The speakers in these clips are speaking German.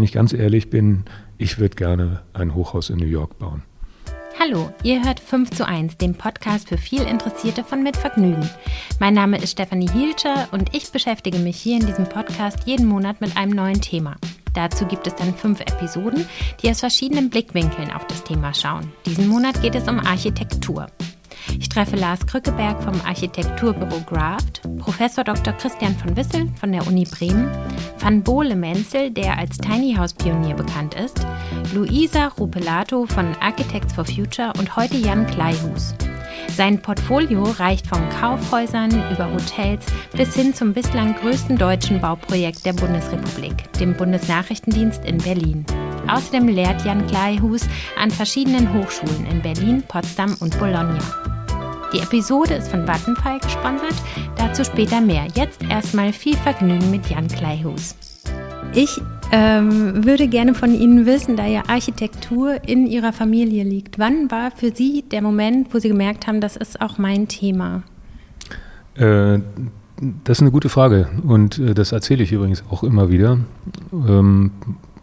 wenn ich ganz ehrlich bin, ich würde gerne ein Hochhaus in New York bauen. Hallo, ihr hört 5 zu 1, den Podcast für viel Interessierte von Mit Vergnügen. Mein Name ist Stefanie Hielscher und ich beschäftige mich hier in diesem Podcast jeden Monat mit einem neuen Thema. Dazu gibt es dann fünf Episoden, die aus verschiedenen Blickwinkeln auf das Thema schauen. Diesen Monat geht es um Architektur. Ich treffe Lars Krückeberg vom Architekturbüro Graft, Professor Dr. Christian von Wissel von der Uni Bremen, Van Bohle Menzel, der als Tiny House Pionier bekannt ist, Luisa Rupelato von Architects for Future und heute Jan Kleihus. Sein Portfolio reicht von Kaufhäusern über Hotels bis hin zum bislang größten deutschen Bauprojekt der Bundesrepublik, dem Bundesnachrichtendienst in Berlin. Außerdem lehrt Jan Kleihus an verschiedenen Hochschulen in Berlin, Potsdam und Bologna. Die Episode ist von Vattenfall gesponsert, dazu später mehr. Jetzt erstmal viel Vergnügen mit Jan Kleihus. Ich ähm, würde gerne von Ihnen wissen, da ja Architektur in Ihrer Familie liegt. Wann war für Sie der Moment, wo Sie gemerkt haben, das ist auch mein Thema? Äh, das ist eine gute Frage und äh, das erzähle ich übrigens auch immer wieder. Ähm,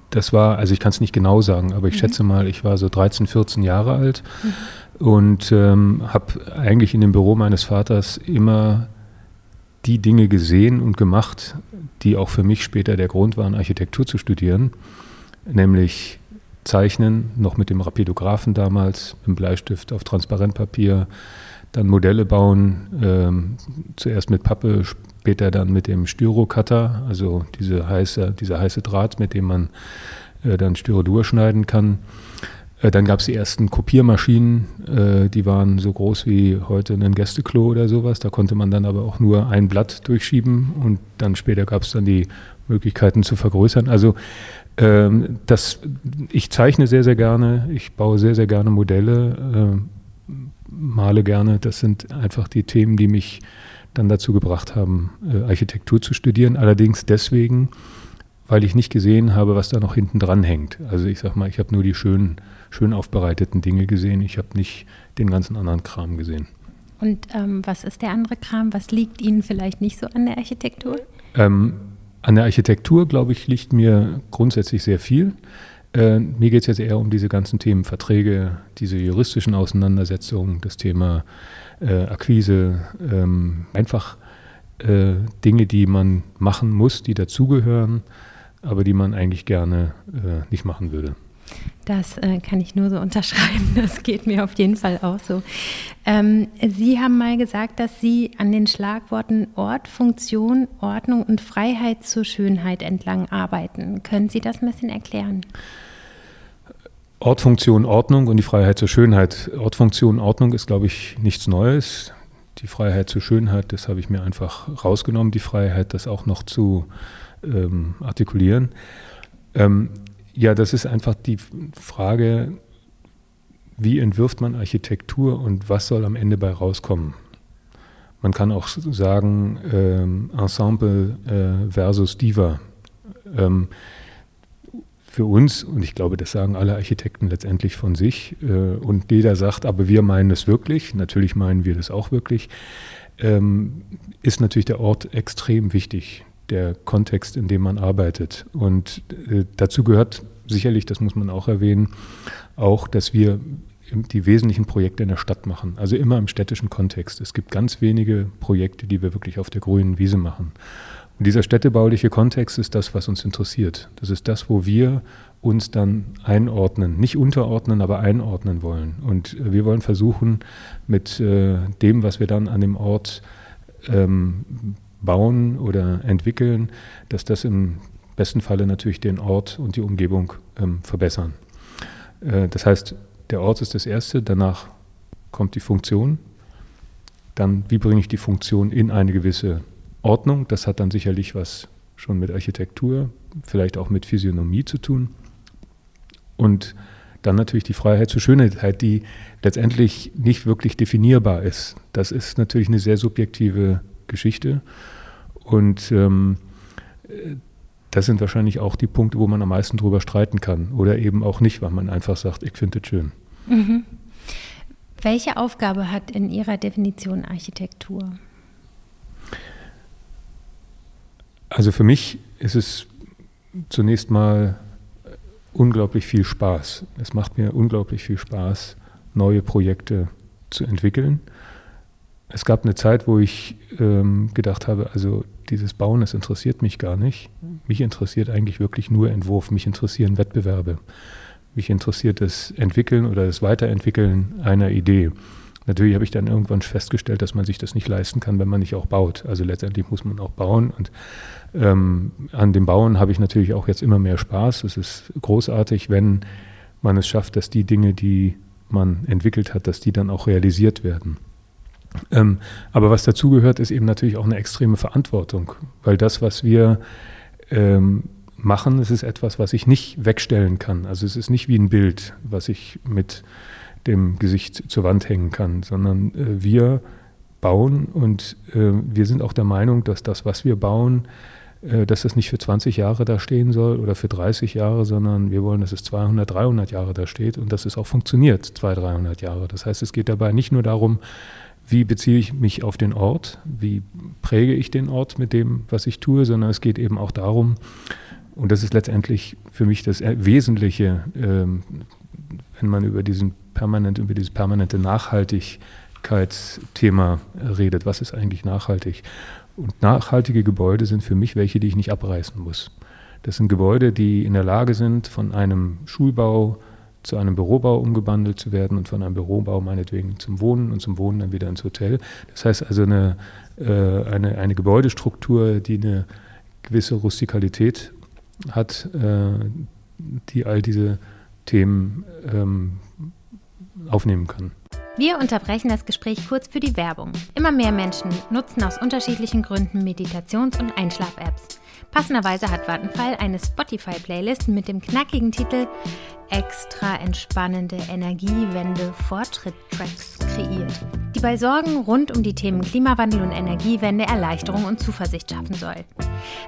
das war, also ich kann es nicht genau sagen, aber ich mhm. schätze mal, ich war so 13, 14 Jahre alt. Mhm und ähm, habe eigentlich in dem Büro meines Vaters immer die Dinge gesehen und gemacht, die auch für mich später der Grund waren, Architektur zu studieren, nämlich Zeichnen, noch mit dem Rapidographen damals, im Bleistift auf Transparentpapier, dann Modelle bauen, ähm, zuerst mit Pappe, später dann mit dem Styrocutter, also diese heiße, dieser heiße Draht, mit dem man äh, dann Styrodur schneiden kann. Äh, dann gab es die ersten Kopiermaschinen, äh, die waren so groß wie heute ein Gästeklo oder sowas. Da konnte man dann aber auch nur ein Blatt durchschieben und dann später gab es dann die Möglichkeiten zu vergrößern. Also ähm, das, ich zeichne sehr, sehr gerne, ich baue sehr, sehr gerne Modelle, äh, male gerne. Das sind einfach die Themen, die mich dann dazu gebracht haben, äh, Architektur zu studieren. Allerdings deswegen, weil ich nicht gesehen habe, was da noch hinten dran hängt. Also ich sag mal, ich habe nur die schönen schön aufbereiteten Dinge gesehen. Ich habe nicht den ganzen anderen Kram gesehen. Und ähm, was ist der andere Kram? Was liegt Ihnen vielleicht nicht so an der Architektur? Ähm, an der Architektur, glaube ich, liegt mir grundsätzlich sehr viel. Äh, mir geht es jetzt eher um diese ganzen Themen Verträge, diese juristischen Auseinandersetzungen, das Thema äh, Akquise, ähm, einfach äh, Dinge, die man machen muss, die dazugehören, aber die man eigentlich gerne äh, nicht machen würde. Das äh, kann ich nur so unterschreiben. Das geht mir auf jeden Fall auch so. Ähm, Sie haben mal gesagt, dass Sie an den Schlagworten Ort, Funktion, Ordnung und Freiheit zur Schönheit entlang arbeiten. Können Sie das ein bisschen erklären? Ort, Funktion, Ordnung und die Freiheit zur Schönheit. Ort, Funktion, Ordnung ist, glaube ich, nichts Neues. Die Freiheit zur Schönheit, das habe ich mir einfach rausgenommen, die Freiheit, das auch noch zu ähm, artikulieren. Ähm, ja, das ist einfach die Frage, wie entwirft man Architektur und was soll am Ende bei rauskommen? Man kann auch sagen, ähm, Ensemble äh, versus Diva. Ähm, für uns, und ich glaube, das sagen alle Architekten letztendlich von sich, äh, und jeder sagt, aber wir meinen es wirklich, natürlich meinen wir das auch wirklich, ähm, ist natürlich der Ort extrem wichtig der Kontext, in dem man arbeitet. Und äh, dazu gehört sicherlich, das muss man auch erwähnen, auch, dass wir die wesentlichen Projekte in der Stadt machen, also immer im städtischen Kontext. Es gibt ganz wenige Projekte, die wir wirklich auf der grünen Wiese machen. Und dieser städtebauliche Kontext ist das, was uns interessiert. Das ist das, wo wir uns dann einordnen, nicht unterordnen, aber einordnen wollen. Und äh, wir wollen versuchen, mit äh, dem, was wir dann an dem Ort ähm, bauen oder entwickeln, dass das im besten Falle natürlich den Ort und die Umgebung ähm, verbessern. Äh, das heißt, der Ort ist das Erste, danach kommt die Funktion. Dann, wie bringe ich die Funktion in eine gewisse Ordnung? Das hat dann sicherlich was schon mit Architektur, vielleicht auch mit Physiognomie zu tun. Und dann natürlich die Freiheit zur Schönheit, die letztendlich nicht wirklich definierbar ist. Das ist natürlich eine sehr subjektive Geschichte. Und ähm, das sind wahrscheinlich auch die Punkte, wo man am meisten drüber streiten kann. Oder eben auch nicht, weil man einfach sagt, ich finde es schön. Mhm. Welche Aufgabe hat in Ihrer Definition Architektur? Also für mich ist es zunächst mal unglaublich viel Spaß. Es macht mir unglaublich viel Spaß, neue Projekte zu entwickeln. Es gab eine Zeit, wo ich ähm, gedacht habe, also dieses Bauen, das interessiert mich gar nicht. Mich interessiert eigentlich wirklich nur Entwurf. Mich interessieren Wettbewerbe. Mich interessiert das Entwickeln oder das Weiterentwickeln einer Idee. Natürlich habe ich dann irgendwann festgestellt, dass man sich das nicht leisten kann, wenn man nicht auch baut. Also letztendlich muss man auch bauen. Und ähm, an dem Bauen habe ich natürlich auch jetzt immer mehr Spaß. Es ist großartig, wenn man es schafft, dass die Dinge, die man entwickelt hat, dass die dann auch realisiert werden. Ähm, aber was dazugehört, ist eben natürlich auch eine extreme Verantwortung, weil das, was wir ähm, machen, es ist etwas, was ich nicht wegstellen kann. Also es ist nicht wie ein Bild, was ich mit dem Gesicht zur Wand hängen kann, sondern äh, wir bauen und äh, wir sind auch der Meinung, dass das, was wir bauen, äh, dass das nicht für 20 Jahre da stehen soll oder für 30 Jahre, sondern wir wollen, dass es 200, 300 Jahre da steht und dass es auch funktioniert, 200, 300 Jahre. Das heißt, es geht dabei nicht nur darum, wie beziehe ich mich auf den Ort, wie präge ich den Ort mit dem, was ich tue, sondern es geht eben auch darum, und das ist letztendlich für mich das Wesentliche, ähm, wenn man über diesen permanent über dieses permanente Nachhaltigkeitsthema redet. Was ist eigentlich nachhaltig? Und nachhaltige Gebäude sind für mich welche, die ich nicht abreißen muss. Das sind Gebäude, die in der Lage sind, von einem Schulbau zu einem Bürobau umgewandelt zu werden und von einem Bürobau meinetwegen zum Wohnen und zum Wohnen dann wieder ins Hotel. Das heißt also eine, äh, eine, eine Gebäudestruktur, die eine gewisse Rustikalität hat, äh, die all diese Themen ähm, aufnehmen kann. Wir unterbrechen das Gespräch kurz für die Werbung. Immer mehr Menschen nutzen aus unterschiedlichen Gründen Meditations- und Einschlaf-Apps. Passenderweise hat Vattenfall eine Spotify-Playlist mit dem knackigen Titel extra entspannende Energiewende Fortschritt-Tracks kreiert, die bei Sorgen rund um die Themen Klimawandel und Energiewende Erleichterung und Zuversicht schaffen soll.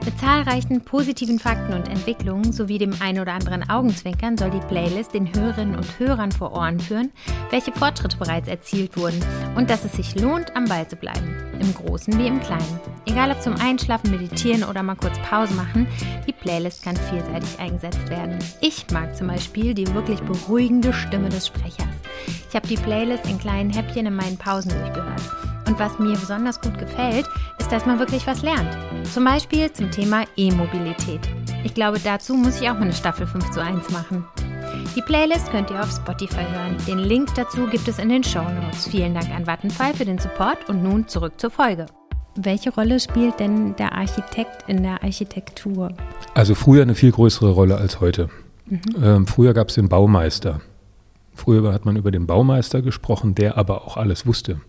Mit zahlreichen positiven Fakten und Entwicklungen sowie dem ein oder anderen Augenzwinkern soll die Playlist den Hörerinnen und Hörern vor Ohren führen, welche Fortschritte bereits erzielt wurden und dass es sich lohnt, am Ball zu bleiben, im Großen wie im Kleinen. Egal ob zum Einschlafen, Meditieren oder mal kurz Pause machen, die Playlist kann vielseitig eingesetzt werden. Ich mag zum Beispiel die wirklich beruhigende Stimme des Sprechers. Ich habe die Playlist in kleinen Häppchen in meinen Pausen durchgehört. Und was mir besonders gut gefällt, ist, dass man wirklich was lernt. Zum Beispiel zum Thema E-Mobilität. Ich glaube, dazu muss ich auch mal eine Staffel 5 zu 1 machen. Die Playlist könnt ihr auf Spotify hören. Den Link dazu gibt es in den Show Notes. Vielen Dank an Vattenfall für den Support und nun zurück zur Folge. Welche Rolle spielt denn der Architekt in der Architektur? Also früher eine viel größere Rolle als heute. Mhm. Ähm, früher gab es den Baumeister. Früher hat man über den Baumeister gesprochen, der aber auch alles wusste.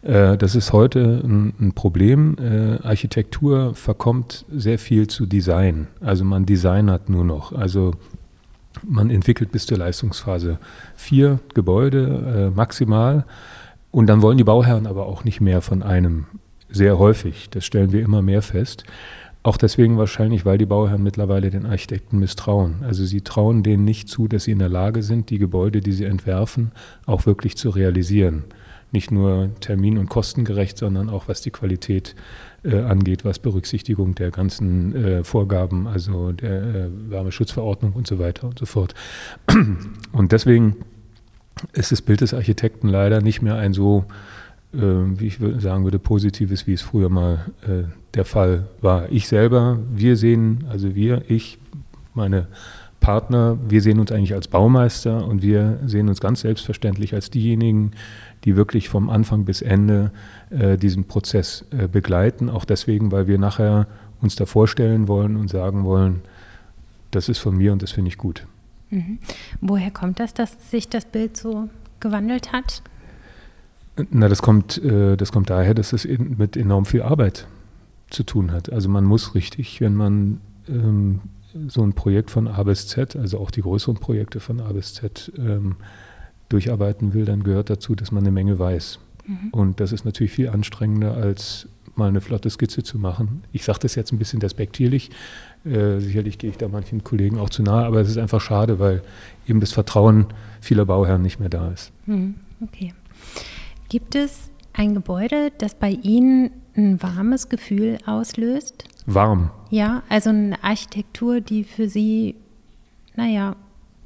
Äh, das ist heute ein, Problem. Äh, Architektur verkommt sehr viel zu Design. Also man designert nur noch. Also man entwickelt bis zur Leistungsphase vier Gebäude äh, maximal. Und dann wollen die Bauherren aber auch nicht mehr von einem. Sehr häufig. Das stellen wir immer mehr fest. Auch deswegen wahrscheinlich, weil die Bauherren mittlerweile den Architekten misstrauen. Also sie trauen denen nicht zu, dass sie in der Lage sind, die Gebäude, die sie entwerfen, auch wirklich zu realisieren nicht nur termin- und kostengerecht, sondern auch was die Qualität äh, angeht, was Berücksichtigung der ganzen äh, Vorgaben, also der äh, Wärmeschutzverordnung und so weiter und so fort. Und deswegen ist das Bild des Architekten leider nicht mehr ein so, wie ich sagen würde, positives, wie es früher mal äh, der Fall war. Ich selber, wir sehen, also wir, ich, meine Partner, wir sehen uns eigentlich als Baumeister und wir sehen uns ganz selbstverständlich als diejenigen, die wirklich vom Anfang bis Ende äh, diesen Prozess äh, begleiten. Auch deswegen, weil wir nachher uns da vorstellen wollen und sagen wollen, das ist von mir und das finde ich gut. Mhm. Woher kommt das, dass sich das Bild so gewandelt hat? Na, das kommt, äh, das kommt daher, dass es mit enorm viel Arbeit zu tun hat. Also man muss richtig, wenn man ähm, so ein Projekt von A bis Z, also auch die größeren Projekte von A bis Z ähm, durcharbeiten will, dann gehört dazu, dass man eine Menge weiß. Mhm. Und das ist natürlich viel anstrengender, als mal eine flotte Skizze zu machen. Ich sage das jetzt ein bisschen despektierlich. Äh, sicherlich gehe ich da manchen Kollegen auch zu nahe, aber es ist einfach schade, weil eben das Vertrauen vieler Bauherren nicht mehr da ist. Mhm. Okay. Gibt es ein Gebäude, das bei Ihnen ein warmes Gefühl auslöst? Warm? Ja, also eine Architektur, die für Sie naja,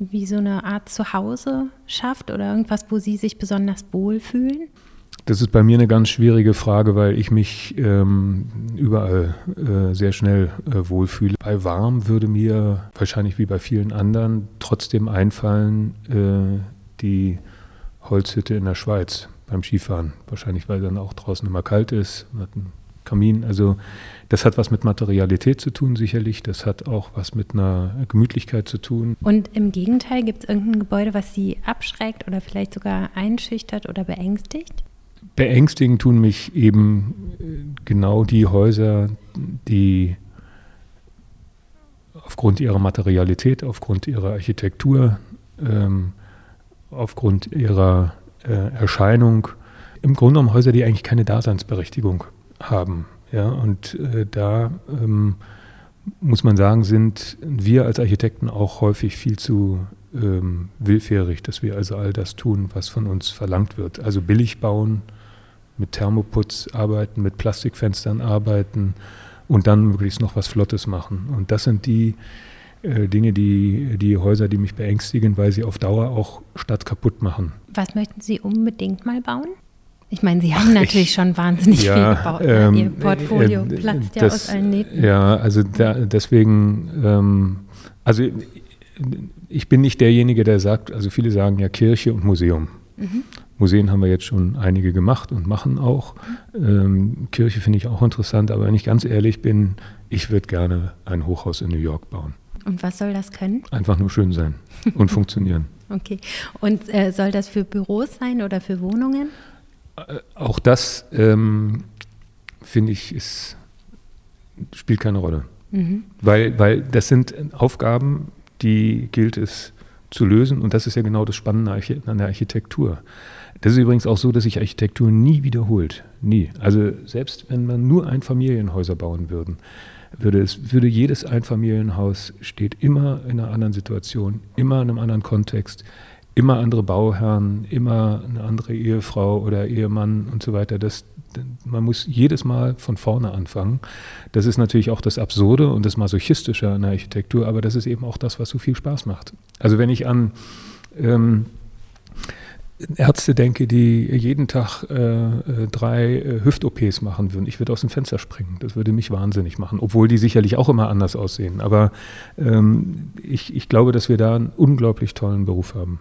wie so eine Art Zuhause schafft oder irgendwas, wo Sie sich besonders wohlfühlen? Das ist bei mir eine ganz schwierige Frage, weil ich mich ähm, überall äh, sehr schnell äh, wohlfühle. Bei warm würde mir wahrscheinlich wie bei vielen anderen trotzdem einfallen äh, die Holzhütte in der Schweiz beim Skifahren. Wahrscheinlich, weil dann auch draußen immer kalt ist, man hat einen Kamin. Also das hat was mit Materialität zu tun, sicherlich. Das hat auch was mit einer Gemütlichkeit zu tun. Und im Gegenteil, gibt es irgendein Gebäude, was Sie abschreckt oder vielleicht sogar einschüchtert oder beängstigt? Beängstigen tun mich eben äh, genau die Häuser, die aufgrund ihrer Materialität, aufgrund ihrer Architektur, ähm, aufgrund ihrer Erscheinung, im Grunde genommen Häuser, die eigentlich keine Daseinsberechtigung haben. Ja, und äh, da ähm, muss man sagen, sind wir als Architekten auch häufig viel zu ähm, willfährig, dass wir also all das tun, was von uns verlangt wird. Also billig bauen, mit Thermoputz arbeiten, mit Plastikfenstern arbeiten und dann möglichst noch was Flottes machen. Und das sind die äh, Dinge, die, die Häuser, die mich beängstigen, weil sie auf Dauer auch Stadt kaputt machen. Was möchten Sie unbedingt mal bauen? Ich meine, Sie haben Ach, natürlich ich, schon wahnsinnig ja, viel gebaut. Ne? Ähm, Ihr Portfolio äh, platzt ja aus allen Nähten. Ja, also da, deswegen, ähm, also ich bin nicht derjenige, der sagt, also viele sagen ja Kirche und Museum. Mhm. Museen haben wir jetzt schon einige gemacht und machen auch. Ähm, Kirche finde ich auch interessant, aber wenn ich ganz ehrlich bin, ich würde gerne ein Hochhaus in New York bauen. Und was soll das können? Einfach nur schön sein und funktionieren. Okay. Und äh, soll das für Büros sein oder für Wohnungen? Äh, auch das ähm, finde ich ist, spielt keine Rolle. Mhm. Weil, weil das sind Aufgaben, die gilt es zu lösen und das ist ja genau das Spannende an der Architektur. Das ist übrigens auch so, dass sich Architektur nie wiederholt. Nie. Also selbst wenn man nur Einfamilienhäuser bauen würden, würde es, würde jedes Einfamilienhaus steht immer in einer anderen Situation, immer in einem anderen Kontext, immer andere Bauherren, immer eine andere Ehefrau oder Ehemann und so weiter. Das, man muss jedes Mal von vorne anfangen. Das ist natürlich auch das Absurde und das Masochistische an der Architektur, aber das ist eben auch das, was so viel Spaß macht. Also wenn ich an ähm, Ärzte denke, die jeden Tag äh, äh drei äh, Hüft-OPs machen würden. Ich würde aus dem Fenster springen. Das würde mich wahnsinnig machen, obwohl die sicherlich auch immer anders aussehen. Aber ähm, ich, ich glaube, dass wir da einen unglaublich tollen Beruf haben.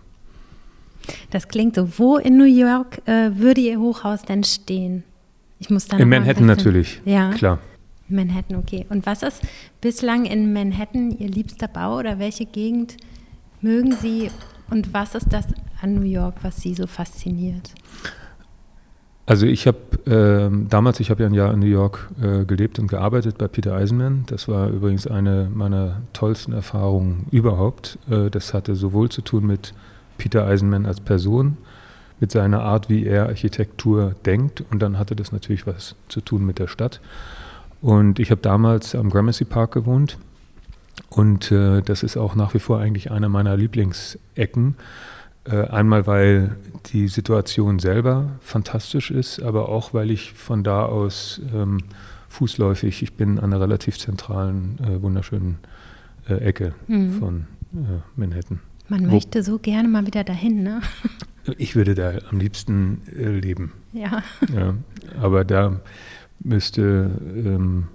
Das klingt so. Wo in New York äh, würde Ihr Hochhaus denn stehen? Ich muss dann in Manhattan natürlich. Ja. Klar. Manhattan, okay. Und was ist bislang in Manhattan Ihr liebster Bau oder welche Gegend mögen Sie und was ist das an New York, was Sie so fasziniert? Also ich habe äh, damals, ich habe ja ein Jahr in New York äh, gelebt und gearbeitet bei Peter Eisenman. Das war übrigens eine meiner tollsten Erfahrungen überhaupt. Äh, das hatte sowohl zu tun mit Peter Eisenman als Person, mit seiner Art, wie er Architektur denkt. Und dann hatte das natürlich was zu tun mit der Stadt. Und ich habe damals am Gramercy Park gewohnt. Und äh, das ist auch nach wie vor eigentlich einer meiner Lieblingsecken. Äh, einmal, weil die Situation selber fantastisch ist, aber auch, weil ich von da aus ähm, fußläufig, ich bin an einer relativ zentralen, äh, wunderschönen äh, Ecke mhm. von äh, Manhattan. Man Wo, möchte so gerne mal wieder dahin, ne? Ich würde da am liebsten äh, leben. Ja. ja. Aber da müsste, ähm,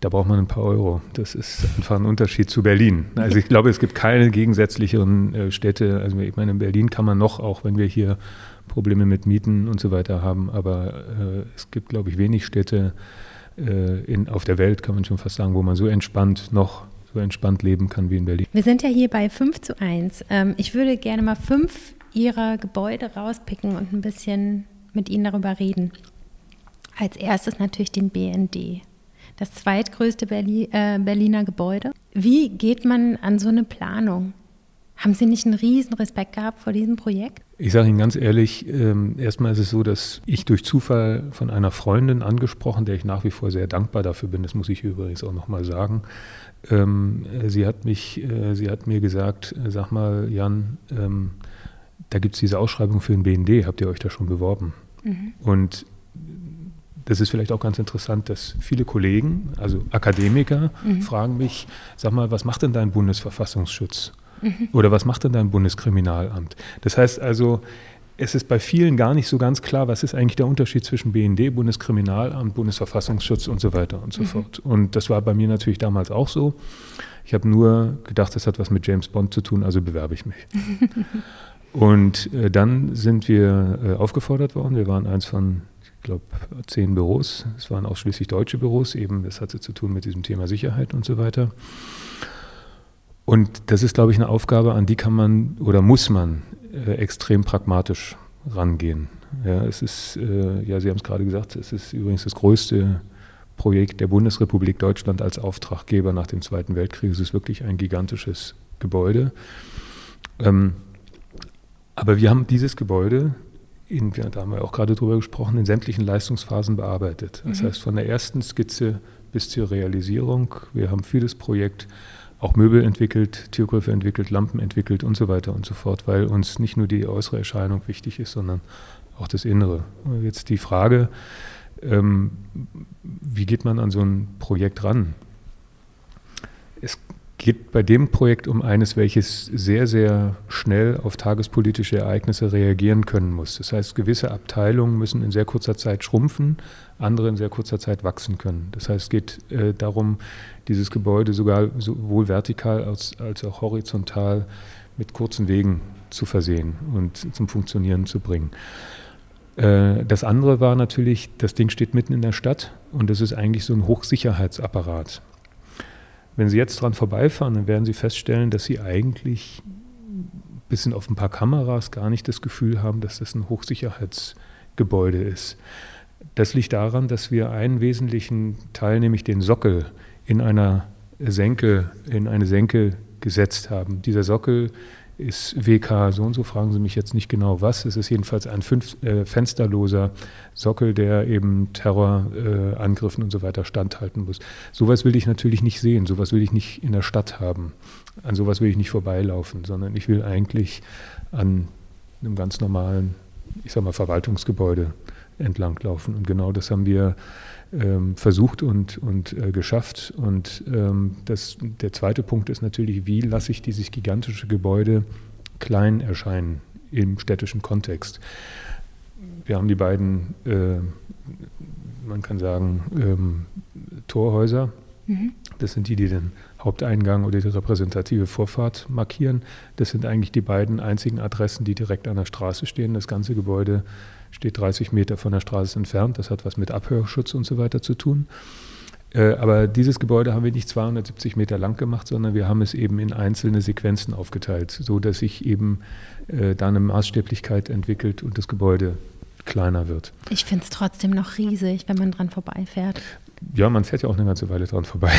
da braucht man ein paar Euro. Das ist einfach ein Unterschied zu Berlin. Also ich glaube, es gibt keine gegensätzlichen äh, Städte. Also ich meine, in Berlin kann man noch, auch wenn wir hier Probleme mit Mieten und so weiter haben, aber äh, es gibt, glaube ich, wenig Städte äh, in, auf der Welt, kann man schon fast sagen, wo man so entspannt noch so entspannt leben kann wie in Berlin. Wir sind ja hier bei 5 zu 1. Ähm, ich würde gerne mal fünf Ihrer Gebäude rauspicken und ein bisschen mit Ihnen darüber reden. Als erstes natürlich den BND, das zweitgrößte Berli äh, Berliner Gebäude. Wie geht man an so eine Planung? Haben Sie nicht einen riesen Respekt gehabt vor diesem Projekt? Ich sage Ihnen ganz ehrlich, ähm, erstmal ist es so, dass ich durch Zufall von einer Freundin angesprochen, der ich nach wie vor sehr dankbar dafür bin, das muss ich übrigens auch nochmal sagen, ähm, sie hat mich, äh, sie hat mir gesagt, äh, sag mal, Jan, ähm, da gibt es diese Ausschreibung für den BND, habt ihr euch da schon beworben? Mhm. Und das ist vielleicht auch ganz interessant, dass viele Kollegen, also Akademiker, mhm. fragen mich, sag mal, was macht denn dein Bundesverfassungsschutz? Mhm. Oder was macht denn dein Bundeskriminalamt? Das heißt also, es ist bei vielen gar nicht so ganz klar, was ist eigentlich der Unterschied zwischen BND, Bundeskriminalamt, Bundesverfassungsschutz und so weiter und so mhm. fort. Und das war bei mir natürlich damals auch so. Ich habe nur gedacht, das hat was mit James Bond zu tun, also bewerbe ich mich. und äh, dann sind wir äh, aufgefordert worden. Wir waren eins von, ich glaube, zehn Büros. Es waren ausschließlich deutsche Büros, eben das hatte zu tun mit diesem Thema Sicherheit und so weiter. Und das ist, glaube ich, eine Aufgabe, an die kann man oder muss man äh, extrem pragmatisch rangehen. Ja, es ist, äh, ja, Sie haben es gerade gesagt, es ist übrigens das größte Projekt der Bundesrepublik Deutschland als Auftraggeber nach dem Zweiten Weltkrieg. Es ist wirklich ein gigantisches Gebäude. Ähm, aber wir haben dieses Gebäude, in, da haben wir auch gerade drüber gesprochen, in sämtlichen Leistungsphasen bearbeitet. Das mhm. heißt, von der ersten Skizze bis zur Realisierung. Wir haben für das Projekt auch Möbel entwickelt, Türgriffe entwickelt, Lampen entwickelt und so weiter und so fort, weil uns nicht nur die äußere Erscheinung wichtig ist, sondern auch das Innere. Jetzt die Frage, ähm, wie geht man an so ein Projekt ran? Es geht bei dem Projekt um eines, welches sehr, sehr schnell auf tagespolitische Ereignisse reagieren können muss. Das heißt, gewisse Abteilungen müssen in sehr kurzer Zeit schrumpfen, andere in sehr kurzer Zeit wachsen können. Das heißt, es geht äh, darum, dieses Gebäude sogar sowohl vertikal als, als auch horizontal mit kurzen Wegen zu versehen und zum Funktionieren zu bringen. Äh, das andere war natürlich, das Ding steht mitten in der Stadt und das ist eigentlich so ein Hochsicherheitsapparat. Wenn Sie jetzt dran vorbeifahren, dann werden Sie feststellen, dass Sie eigentlich bis auf ein paar Kameras gar nicht das Gefühl haben, dass das ein Hochsicherheitsgebäude ist. Das liegt daran, dass wir einen wesentlichen Teil, nämlich den Sockel, in einer Senke, in eine Senke gesetzt haben. Dieser Sockel ist WK so und so, fragen Sie mich jetzt nicht genau was. Es ist jedenfalls ein fünf, äh, fensterloser Sockel, der eben Terrorangriffen äh, und so weiter standhalten muss. Sowas will ich natürlich nicht sehen, sowas will ich nicht in der Stadt haben. An sowas will ich nicht vorbeilaufen, sondern ich will eigentlich an einem ganz normalen, ich sag mal, Verwaltungsgebäude entlanglaufen. Und genau das haben wir ähm, versucht und, und äh, geschafft. Und ähm, das, der zweite Punkt ist natürlich, wie lasse ich dieses gigantische Gebäude klein erscheinen im städtischen Kontext. Wir haben die beiden, äh, man kann sagen, ähm, Torhäuser. Mhm. Das sind die, die den Haupteingang oder die repräsentative Vorfahrt markieren. Das sind eigentlich die beiden einzigen Adressen, die direkt an der Straße stehen. Das ganze Gebäude steht 30 Meter von der Straße entfernt. Das hat was mit Abhörschutz und so weiter zu tun. Äh, aber dieses Gebäude haben wir nicht 270 Meter lang gemacht, sondern wir haben es eben in einzelne Sequenzen aufgeteilt, so dass sich eben äh, da eine Maßstäblichkeit entwickelt und das Gebäude kleiner wird. Ich finde es trotzdem noch riesig, wenn man dran vorbeifährt. Ja, man fährt ja auch eine ganze Weile dran vorbei.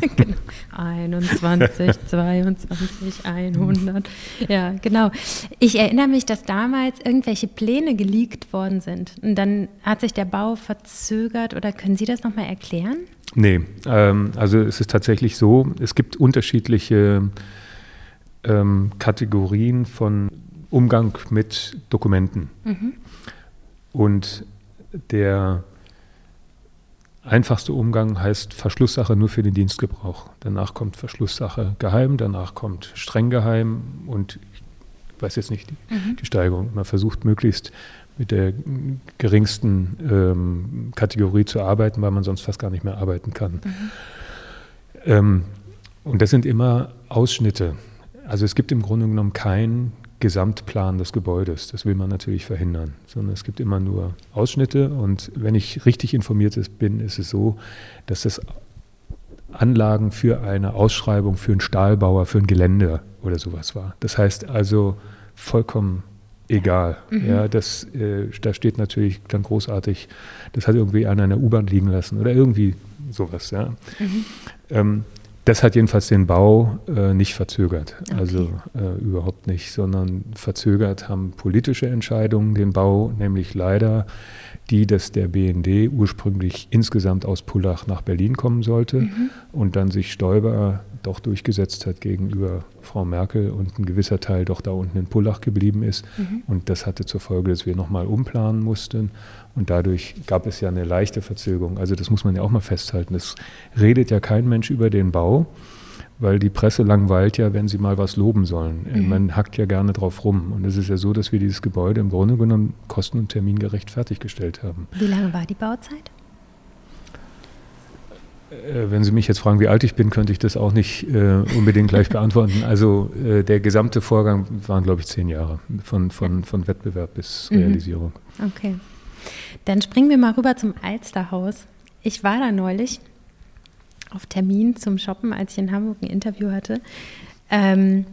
genau. 21, 22, 100. Ja, genau. Ich erinnere mich, dass damals irgendwelche Pläne geleakt worden sind. Und dann hat sich der Bau verzögert. Oder können Sie das nochmal erklären? Nee, ähm, also es ist tatsächlich so, es gibt unterschiedliche ähm, Kategorien von Umgang mit Dokumenten. Mhm. Und der einfachste Umgang heißt Verschlusssache nur für den Dienstgebrauch. Danach kommt Verschlusssache geheim, danach kommt streng geheim und ich weiß jetzt nicht die, mhm. die Steigerung. Man versucht möglichst mit der geringsten ähm, Kategorie zu arbeiten, weil man sonst fast gar nicht mehr arbeiten kann. Mhm. Ähm, und das sind immer Ausschnitte. Also es gibt im Grunde genommen kein Gesamtplan des Gebäudes. Das will man natürlich verhindern, sondern es gibt immer nur Ausschnitte. Und wenn ich richtig informiert bin, ist es so, dass das Anlagen für eine Ausschreibung für einen Stahlbauer, für ein Gelände oder sowas war. Das heißt also vollkommen egal. Mhm. Ja, das, äh, da steht natürlich dann großartig, das hat irgendwie einer in der U-Bahn liegen lassen oder irgendwie sowas. Ja. Mhm. Ähm, das hat jedenfalls den Bau äh, nicht verzögert, okay. also äh, überhaupt nicht, sondern verzögert haben politische Entscheidungen den Bau, nämlich leider die, dass der BND ursprünglich insgesamt aus Pullach nach Berlin kommen sollte mhm. und dann sich Stoiber doch durchgesetzt hat gegenüber Frau Merkel und ein gewisser Teil doch da unten in Pullach geblieben ist. Mhm. Und das hatte zur Folge, dass wir nochmal umplanen mussten. Und dadurch gab es ja eine leichte Verzögerung. Also das muss man ja auch mal festhalten. Es redet ja kein Mensch über den Bau, weil die Presse langweilt ja, wenn sie mal was loben sollen. Mhm. Man hackt ja gerne drauf rum. Und es ist ja so, dass wir dieses Gebäude im Grunde genommen kosten- und termingerecht fertiggestellt haben. Wie lange war die Bauzeit? Äh, wenn Sie mich jetzt fragen, wie alt ich bin, könnte ich das auch nicht äh, unbedingt gleich beantworten. Also äh, der gesamte Vorgang waren, glaube ich, zehn Jahre von, von, von Wettbewerb bis mhm. Realisierung. Okay. Dann springen wir mal rüber zum Alsterhaus. Ich war da neulich auf Termin zum Shoppen, als ich in Hamburg ein Interview hatte. Ähm,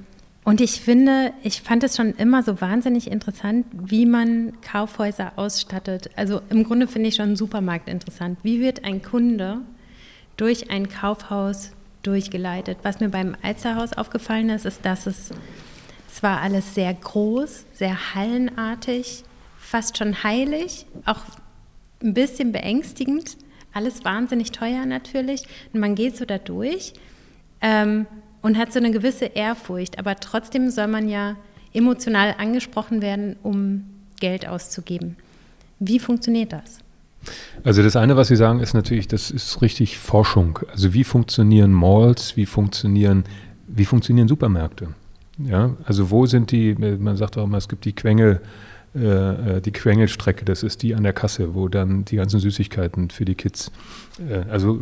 und ich finde, ich fand es schon immer so wahnsinnig interessant, wie man Kaufhäuser ausstattet. Also im Grunde finde ich schon einen Supermarkt interessant. Wie wird ein Kunde durch ein Kaufhaus durchgeleitet? Was mir beim Alsterhaus aufgefallen ist, ist, dass es, es war alles sehr groß, sehr hallenartig, fast schon heilig, auch ein bisschen beängstigend. Alles wahnsinnig teuer natürlich. Und man geht so da durch ähm, und hat so eine gewisse Ehrfurcht. Aber trotzdem soll man ja emotional angesprochen werden, um Geld auszugeben. Wie funktioniert das? Also das eine, was Sie sagen, ist natürlich, das ist richtig Forschung. Also wie funktionieren Malls, wie funktionieren, wie funktionieren Supermärkte? Ja, also wo sind die, man sagt auch immer, es gibt die Quengel, äh, äh, die Quengelstrecke, das ist die an der Kasse, wo dann die ganzen Süßigkeiten für die Kids, äh, also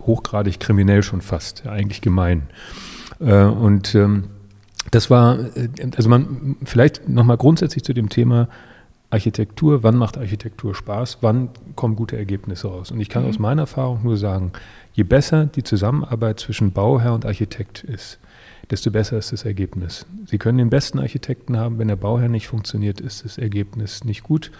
hochgradig kriminell schon fast, eigentlich gemein. Äh, und ähm, das war, äh, also man, vielleicht nochmal grundsätzlich zu dem Thema Architektur, wann macht Architektur Spaß, wann kommen gute Ergebnisse raus. Und ich kann mhm. aus meiner Erfahrung nur sagen, je besser die Zusammenarbeit zwischen Bauherr und Architekt ist, desto besser ist das Ergebnis. Sie können den besten Architekten haben, wenn der Bauherr nicht funktioniert, ist das Ergebnis nicht gut.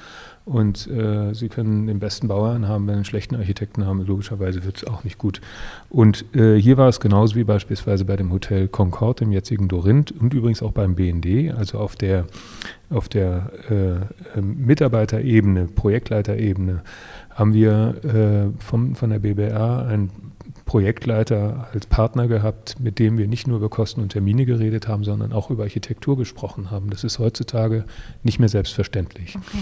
Und äh, Sie können den besten Bauherrn haben, wenn Sie einen schlechten Architekten haben, logischerweise wird es auch nicht gut. Und äh, hier war es genauso wie beispielsweise bei dem Hotel Concorde im jetzigen Dorinth und übrigens auch beim BND, also auf der, auf der äh, Mitarbeiterebene, Projektleiterebene, haben wir äh, vom, von der BBR ein Projektleiter als Partner gehabt, mit dem wir nicht nur über Kosten und Termine geredet haben, sondern auch über Architektur gesprochen haben. Das ist heutzutage nicht mehr selbstverständlich. Okay.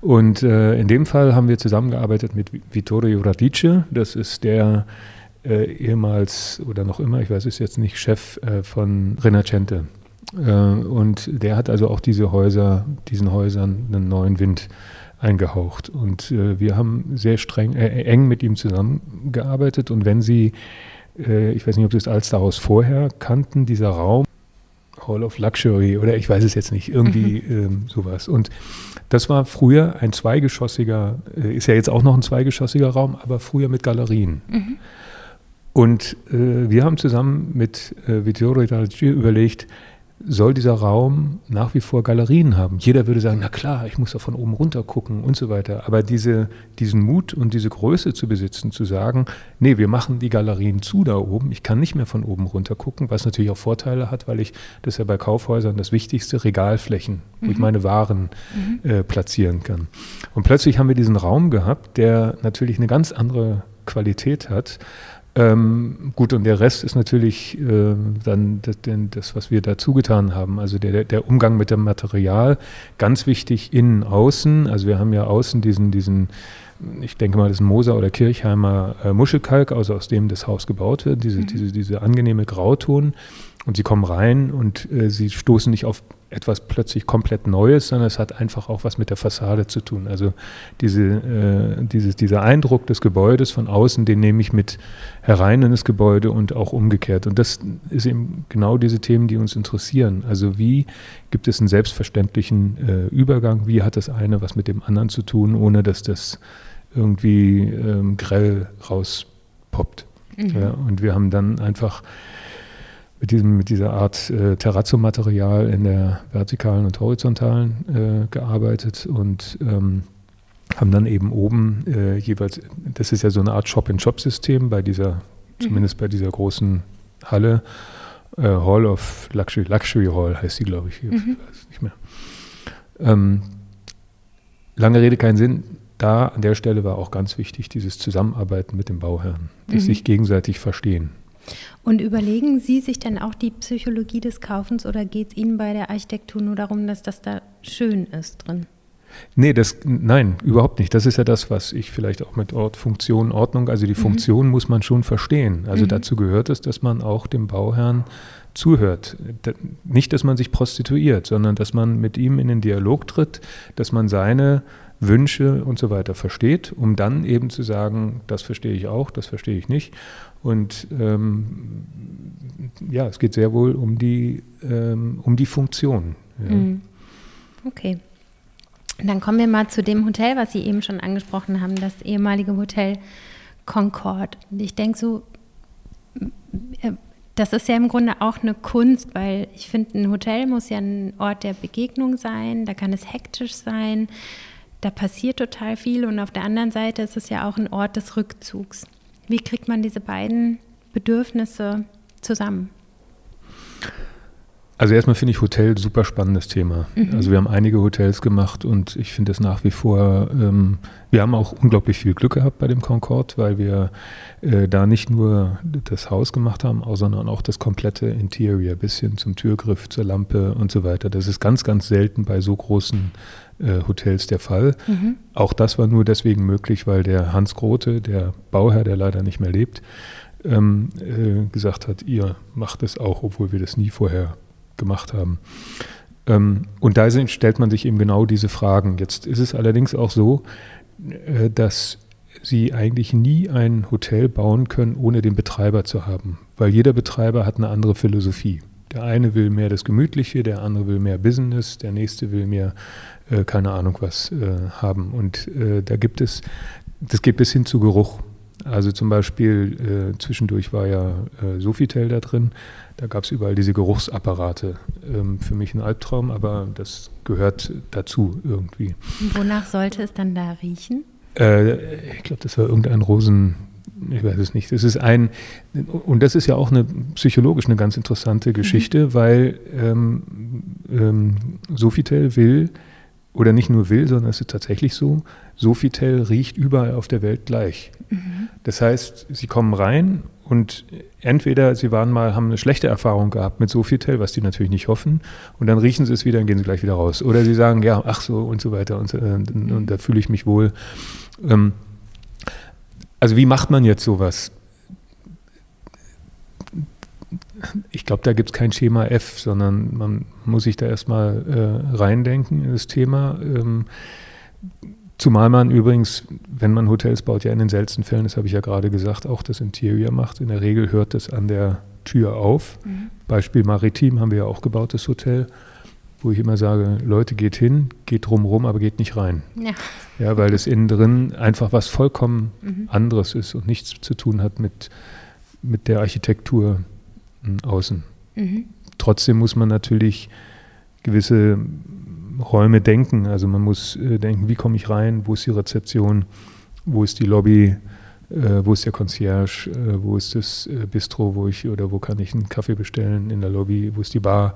Und äh, in dem Fall haben wir zusammengearbeitet mit Vittorio Radice. Das ist der äh, ehemals oder noch immer, ich weiß es jetzt nicht, Chef äh, von Rinascente. Äh, und der hat also auch diese Häuser, diesen Häusern einen neuen Wind eingehaucht. Und äh, wir haben sehr streng, äh, eng mit ihm zusammengearbeitet. Und wenn Sie, äh, ich weiß nicht, ob Sie das Alsterhaus vorher kannten, dieser Raum, Hall of Luxury oder ich weiß es jetzt nicht, irgendwie mhm. ähm, sowas. Und das war früher ein zweigeschossiger, äh, ist ja jetzt auch noch ein zweigeschossiger Raum, aber früher mit Galerien. Mhm. Und äh, wir haben zusammen mit äh, Vittorio überlegt, soll dieser Raum nach wie vor Galerien haben. Jeder würde sagen, na klar, ich muss da von oben runter gucken und so weiter. Aber diese, diesen Mut und diese Größe zu besitzen, zu sagen, nee, wir machen die Galerien zu da oben, ich kann nicht mehr von oben runter gucken, was natürlich auch Vorteile hat, weil ich, das ist ja bei Kaufhäusern das Wichtigste, Regalflächen, wo mhm. ich meine Waren mhm. äh, platzieren kann. Und plötzlich haben wir diesen Raum gehabt, der natürlich eine ganz andere Qualität hat ähm, gut, und der Rest ist natürlich äh, dann das, das, was wir dazu getan haben. Also der, der Umgang mit dem Material, ganz wichtig innen, außen. Also wir haben ja außen diesen, diesen ich denke mal, das ist ein Moser oder Kirchheimer äh, Muschelkalk, also aus dem das Haus gebaut wird, diese, mhm. diese, diese angenehme Grauton. Und sie kommen rein und äh, sie stoßen nicht auf etwas plötzlich komplett Neues, sondern es hat einfach auch was mit der Fassade zu tun. Also diese, äh, dieses, dieser Eindruck des Gebäudes von außen, den nehme ich mit herein in das Gebäude und auch umgekehrt. Und das ist eben genau diese Themen, die uns interessieren. Also wie gibt es einen selbstverständlichen äh, Übergang? Wie hat das eine was mit dem anderen zu tun, ohne dass das irgendwie ähm, grell rauspoppt? Mhm. Ja, und wir haben dann einfach mit, diesem, mit dieser Art äh, Terrazzo-Material in der vertikalen und horizontalen äh, gearbeitet und ähm, haben dann eben oben äh, jeweils, das ist ja so eine Art Shop-in-Shop-System bei dieser, mhm. zumindest bei dieser großen Halle, äh, Hall of Luxury, Luxury Hall heißt sie, glaube ich, mhm. ich weiß nicht mehr. Ähm, lange Rede, kein Sinn. Da an der Stelle war auch ganz wichtig dieses Zusammenarbeiten mit dem Bauherrn, das mhm. sich gegenseitig verstehen. Und überlegen Sie sich dann auch die Psychologie des Kaufens oder geht es Ihnen bei der Architektur nur darum, dass das da schön ist drin? Nee, das, nein, überhaupt nicht. Das ist ja das, was ich vielleicht auch mit Ort, Funktion, Ordnung, also die mhm. Funktion muss man schon verstehen. Also mhm. dazu gehört es, dass man auch dem Bauherrn zuhört. Nicht, dass man sich prostituiert, sondern dass man mit ihm in den Dialog tritt, dass man seine Wünsche und so weiter versteht, um dann eben zu sagen, das verstehe ich auch, das verstehe ich nicht. Und ähm, ja, es geht sehr wohl um die, ähm, um die Funktion. Ja. Mhm. Okay. Dann kommen wir mal zu dem Hotel, was Sie eben schon angesprochen haben, das ehemalige Hotel Concord. Ich denke so, äh, das ist ja im Grunde auch eine Kunst, weil ich finde, ein Hotel muss ja ein Ort der Begegnung sein, da kann es hektisch sein, da passiert total viel und auf der anderen Seite ist es ja auch ein Ort des Rückzugs. Wie kriegt man diese beiden Bedürfnisse zusammen? Also erstmal finde ich Hotel super spannendes Thema. Mhm. Also wir haben einige Hotels gemacht und ich finde es nach wie vor, ähm, wir haben auch unglaublich viel Glück gehabt bei dem Concorde, weil wir äh, da nicht nur das Haus gemacht haben, sondern auch das komplette Interior, bis hin zum Türgriff, zur Lampe und so weiter. Das ist ganz, ganz selten bei so großen Hotels der Fall. Mhm. Auch das war nur deswegen möglich, weil der Hans Grote, der Bauherr, der leider nicht mehr lebt, ähm, äh, gesagt hat, ihr macht es auch, obwohl wir das nie vorher gemacht haben. Ähm, und da stellt man sich eben genau diese Fragen. Jetzt ist es allerdings auch so, äh, dass Sie eigentlich nie ein Hotel bauen können, ohne den Betreiber zu haben, weil jeder Betreiber hat eine andere Philosophie. Der eine will mehr das Gemütliche, der andere will mehr Business, der nächste will mehr, äh, keine Ahnung was, äh, haben. Und äh, da gibt es, das geht bis hin zu Geruch. Also zum Beispiel äh, zwischendurch war ja äh, Sofitel da drin. Da gab es überall diese Geruchsapparate. Ähm, für mich ein Albtraum, aber das gehört dazu irgendwie. Wonach sollte es dann da riechen? Äh, ich glaube, das war irgendein Rosen, ich weiß es nicht. Das ist ein, und das ist ja auch eine psychologisch eine ganz interessante Geschichte, mhm. weil ähm, ähm, Sofitel will, oder nicht nur will, sondern es ist tatsächlich so, Sofitel riecht überall auf der Welt gleich. Mhm. Das heißt, sie kommen rein und entweder sie waren mal, haben eine schlechte Erfahrung gehabt mit Sofitel, was die natürlich nicht hoffen, und dann riechen sie es wieder und gehen sie gleich wieder raus. Oder sie sagen, ja, ach so und so weiter und, und, und da fühle ich mich wohl. Ähm, also wie macht man jetzt sowas? Ich glaube, da gibt es kein Schema F, sondern man muss sich da erstmal äh, reindenken in das Thema. Ähm, Zumal man übrigens, wenn man Hotels baut, ja in den seltensten Fällen, das habe ich ja gerade gesagt, auch das Interior macht. In der Regel hört es an der Tür auf. Mhm. Beispiel Maritim haben wir ja auch gebaut, das Hotel, wo ich immer sage, Leute, geht hin, geht drumherum, aber geht nicht rein. Ja, ja weil es innen drin einfach was vollkommen mhm. anderes ist und nichts zu tun hat mit, mit der Architektur außen. Mhm. Trotzdem muss man natürlich gewisse Räume denken. Also man muss äh, denken, wie komme ich rein, wo ist die Rezeption, wo ist die Lobby, äh, wo ist der Concierge, äh, wo ist das äh, Bistro, wo ich oder wo kann ich einen Kaffee bestellen in der Lobby, wo ist die Bar.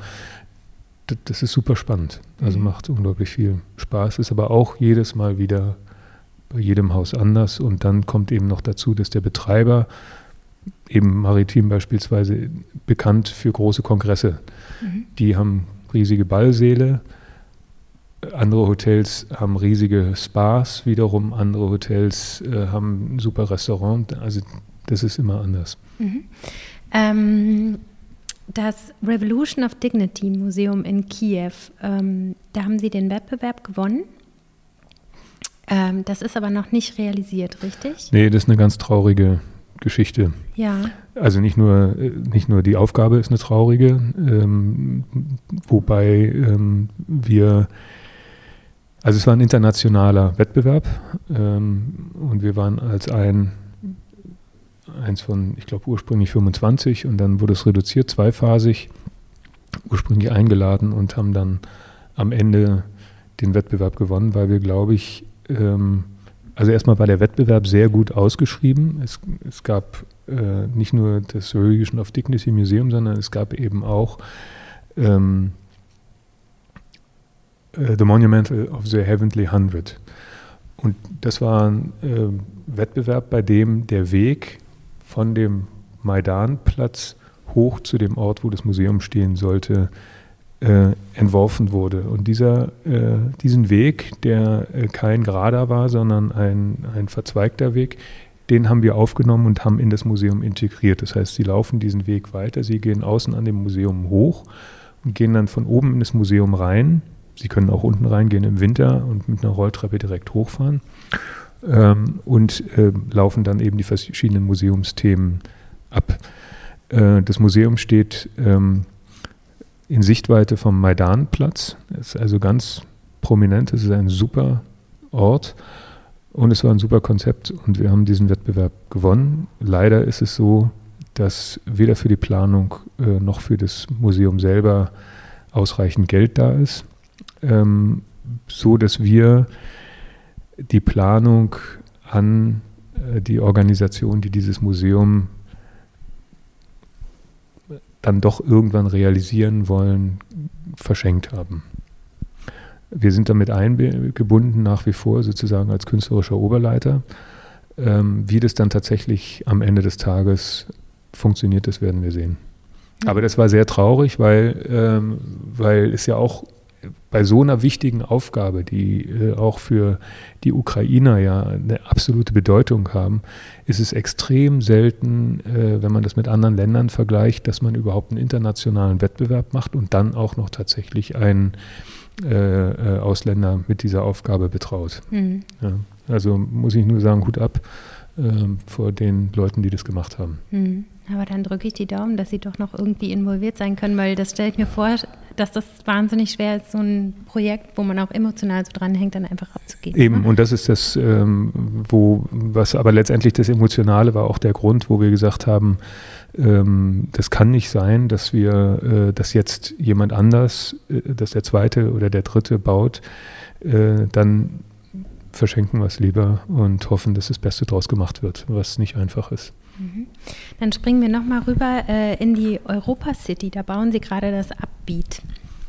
Das, das ist super spannend. Also mhm. macht unglaublich viel Spaß, ist aber auch jedes Mal wieder bei jedem Haus anders. Und dann kommt eben noch dazu, dass der Betreiber eben maritim beispielsweise bekannt für große Kongresse. Mhm. Die haben riesige Ballsäle, andere Hotels haben riesige Spas, wiederum andere Hotels äh, haben ein super Restaurant. Also das ist immer anders. Mhm. Ähm, das Revolution of Dignity Museum in Kiew, ähm, da haben Sie den Wettbewerb gewonnen. Ähm, das ist aber noch nicht realisiert, richtig? Nee, das ist eine ganz traurige Geschichte. Ja. Also nicht nur, nicht nur die Aufgabe ist eine traurige, ähm, wobei ähm, wir also es war ein internationaler Wettbewerb ähm, und wir waren als ein, eins von, ich glaube ursprünglich 25 und dann wurde es reduziert, zweiphasig, ursprünglich eingeladen und haben dann am Ende den Wettbewerb gewonnen, weil wir, glaube ich, ähm, also erstmal war der Wettbewerb sehr gut ausgeschrieben. Es, es gab äh, nicht nur das Religion of Dignity Museum, sondern es gab eben auch ähm, äh, The Monumental of the Heavenly Hundred. Und das war ein äh, Wettbewerb, bei dem der Weg von dem Maidanplatz hoch zu dem Ort, wo das Museum stehen sollte, äh, entworfen wurde. Und dieser, äh, diesen Weg, der äh, kein gerader war, sondern ein, ein verzweigter Weg, den haben wir aufgenommen und haben in das Museum integriert. Das heißt, sie laufen diesen Weg weiter, sie gehen außen an dem Museum hoch und gehen dann von oben in das Museum rein. Sie können auch unten reingehen im Winter und mit einer Rolltreppe direkt hochfahren ähm, und äh, laufen dann eben die verschiedenen Museumsthemen ab. Äh, das Museum steht ähm, in Sichtweite vom Maidanplatz. Das ist also ganz prominent. Es ist ein super Ort und es war ein super Konzept und wir haben diesen Wettbewerb gewonnen. Leider ist es so, dass weder für die Planung äh, noch für das Museum selber ausreichend Geld da ist, ähm, so dass wir die Planung an äh, die Organisation, die dieses Museum dann doch irgendwann realisieren wollen, verschenkt haben. Wir sind damit eingebunden nach wie vor sozusagen als künstlerischer Oberleiter. Ähm, wie das dann tatsächlich am Ende des Tages funktioniert, das werden wir sehen. Aber das war sehr traurig, weil, ähm, weil es ja auch bei so einer wichtigen Aufgabe, die äh, auch für die Ukrainer ja eine absolute Bedeutung haben, ist es extrem selten, äh, wenn man das mit anderen Ländern vergleicht, dass man überhaupt einen internationalen Wettbewerb macht und dann auch noch tatsächlich einen äh, Ausländer mit dieser Aufgabe betraut. Mhm. Ja, also muss ich nur sagen, Hut ab ähm, vor den Leuten, die das gemacht haben. Mhm. Aber dann drücke ich die Daumen, dass Sie doch noch irgendwie involviert sein können, weil das stelle ich mir vor, dass das wahnsinnig schwer ist, so ein Projekt, wo man auch emotional so dranhängt, dann einfach abzugeben. Eben, ne? und das ist das, ähm, wo, was aber letztendlich das Emotionale war auch der Grund, wo wir gesagt haben, ähm, das kann nicht sein, dass wir, äh, dass jetzt jemand anders, äh, dass der zweite oder der dritte baut, äh, dann verschenken wir es lieber und hoffen, dass das Beste draus gemacht wird, was nicht einfach ist. Mhm. Dann springen wir nochmal rüber äh, in die Europa City. Da bauen Sie gerade das Upbeat.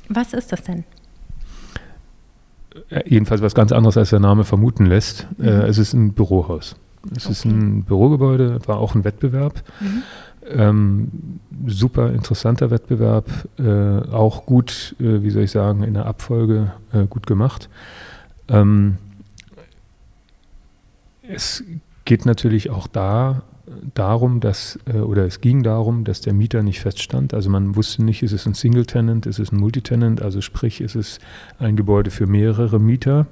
Was ist das denn? Äh, jedenfalls was ganz anderes, als der Name vermuten lässt. Mhm. Äh, es ist ein Bürohaus. Es okay. ist ein Bürogebäude, war auch ein Wettbewerb. Mhm. Ähm, super interessanter Wettbewerb, äh, auch gut, äh, wie soll ich sagen, in der Abfolge gut gemacht. Ähm, es geht natürlich auch da darum, dass, äh, oder es ging darum, dass der Mieter nicht feststand. Also man wusste nicht, ist es ein Single-Tenant, ist es ein Multitenant, also sprich, ist es ein Gebäude für mehrere Mieter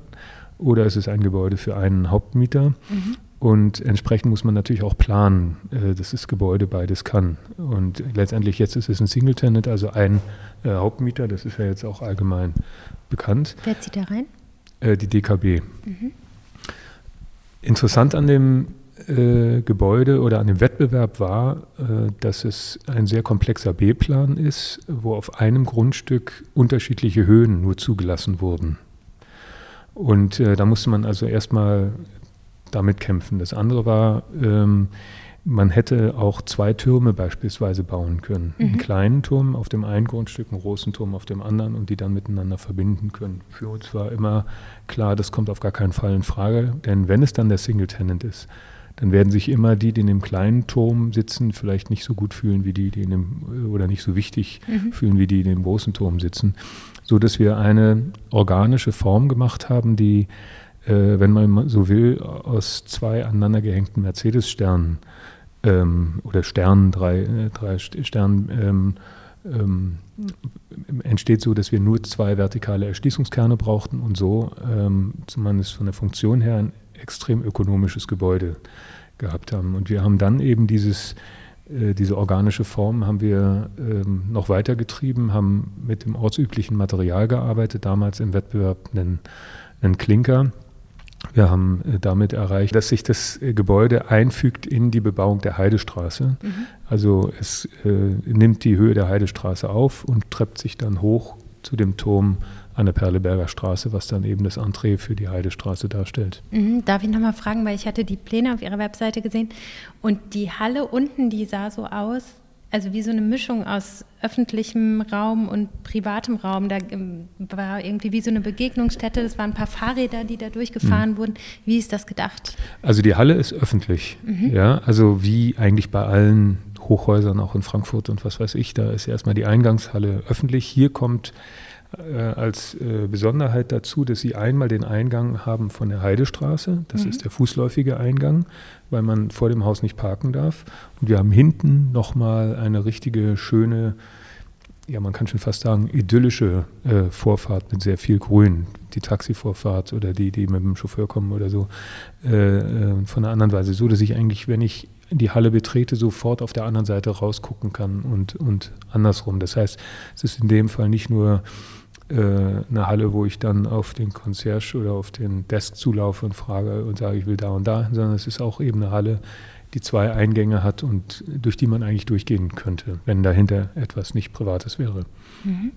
oder ist es ein Gebäude für einen Hauptmieter. Mhm. Und entsprechend muss man natürlich auch planen, äh, dass das Gebäude beides kann. Und letztendlich jetzt ist es ein Single-Tenant, also ein äh, Hauptmieter, das ist ja jetzt auch allgemein bekannt. Wer zieht da rein? die DKB. Mhm. Interessant an dem äh, Gebäude oder an dem Wettbewerb war, äh, dass es ein sehr komplexer B-Plan ist, wo auf einem Grundstück unterschiedliche Höhen nur zugelassen wurden. Und äh, da musste man also erstmal damit kämpfen. Das andere war, ähm, man hätte auch zwei Türme beispielsweise bauen können. Mhm. Einen kleinen Turm auf dem einen Grundstück, einen großen Turm auf dem anderen und die dann miteinander verbinden können. Für uns war immer klar, das kommt auf gar keinen Fall in Frage, denn wenn es dann der Single Tenant ist, dann werden sich immer die, die in dem kleinen Turm sitzen, vielleicht nicht so gut fühlen wie die, die in dem, oder nicht so wichtig mhm. fühlen wie die, die in dem großen Turm sitzen. So dass wir eine organische Form gemacht haben, die, äh, wenn man so will, aus zwei aneinander gehängten Mercedes-Sternen ähm, oder Sternen, drei, äh, drei Sternen, ähm, ähm, entsteht so, dass wir nur zwei vertikale Erschließungskerne brauchten und so, ähm, zumindest von der Funktion her, ein extrem ökonomisches Gebäude gehabt haben. Und wir haben dann eben dieses, äh, diese organische Form haben wir ähm, noch weitergetrieben, haben mit dem ortsüblichen Material gearbeitet, damals im Wettbewerb einen, einen Klinker. Wir haben äh, damit erreicht, dass sich das äh, Gebäude einfügt in die Bebauung der Heidestraße. Mhm. Also es nimmt die Höhe der Heidestraße auf und treppt sich dann hoch zu dem Turm an der Perleberger Straße, was dann eben das Entree für die Heidestraße darstellt. Mhm, darf ich nochmal fragen, weil ich hatte die Pläne auf Ihrer Webseite gesehen und die Halle unten, die sah so aus, also wie so eine Mischung aus öffentlichem Raum und privatem Raum. Da ähm, war irgendwie wie so eine Begegnungsstätte. Das waren ein paar Fahrräder, die da durchgefahren mhm. wurden. Wie ist das gedacht? Also die Halle ist öffentlich. Mhm. Ja, also wie eigentlich bei allen Hochhäusern, auch in Frankfurt und was weiß ich, da ist erstmal die Eingangshalle öffentlich. Hier kommt als äh, Besonderheit dazu, dass sie einmal den Eingang haben von der Heidestraße. Das mhm. ist der fußläufige Eingang, weil man vor dem Haus nicht parken darf. Und wir haben hinten nochmal eine richtige schöne, ja, man kann schon fast sagen, idyllische äh, Vorfahrt mit sehr viel Grün. Die Taxivorfahrt oder die, die mit dem Chauffeur kommen oder so, äh, äh von der anderen Weise. So, dass ich eigentlich, wenn ich die Halle betrete, sofort auf der anderen Seite rausgucken kann und, und andersrum. Das heißt, es ist in dem Fall nicht nur äh, eine Halle, wo ich dann auf den Concierge oder auf den Desk zulaufe und frage und sage, ich will da und da, sondern es ist auch eben eine Halle, die zwei Eingänge hat und durch die man eigentlich durchgehen könnte, wenn dahinter etwas nicht Privates wäre. Mhm.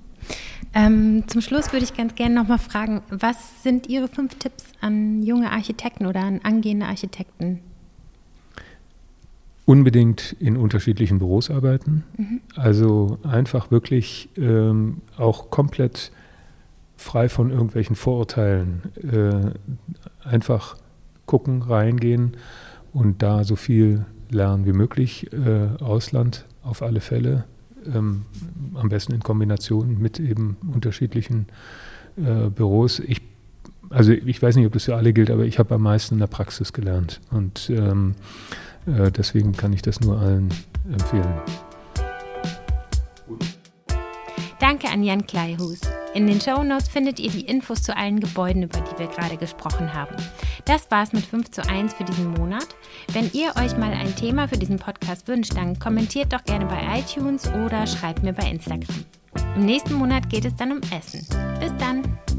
Ähm, zum Schluss würde ich ganz gerne nochmal fragen, was sind Ihre fünf Tipps an junge Architekten oder an angehende Architekten? Unbedingt in unterschiedlichen Büros arbeiten. Mhm. Also einfach wirklich ähm, auch komplett frei von irgendwelchen Vorurteilen. Äh, einfach gucken, reingehen und da so viel lernen wie möglich. Äh, Ausland auf alle Fälle. Ähm, am besten in Kombination mit eben unterschiedlichen äh, Büros. Ich, also ich weiß nicht, ob das für alle gilt, aber ich habe am meisten in der Praxis gelernt. Und ähm, äh, deswegen kann ich das nur allen empfehlen. Danke an Jan Kleihus. In den Shownotes findet ihr die Infos zu allen Gebäuden, über die wir gerade gesprochen haben. Das war's mit 5 zu 1 für diesen Monat. Wenn ihr euch mal ein Thema für diesen Podcast wünscht, dann kommentiert doch gerne bei iTunes oder schreibt mir bei Instagram. Im nächsten Monat geht es dann um Essen. Bis dann!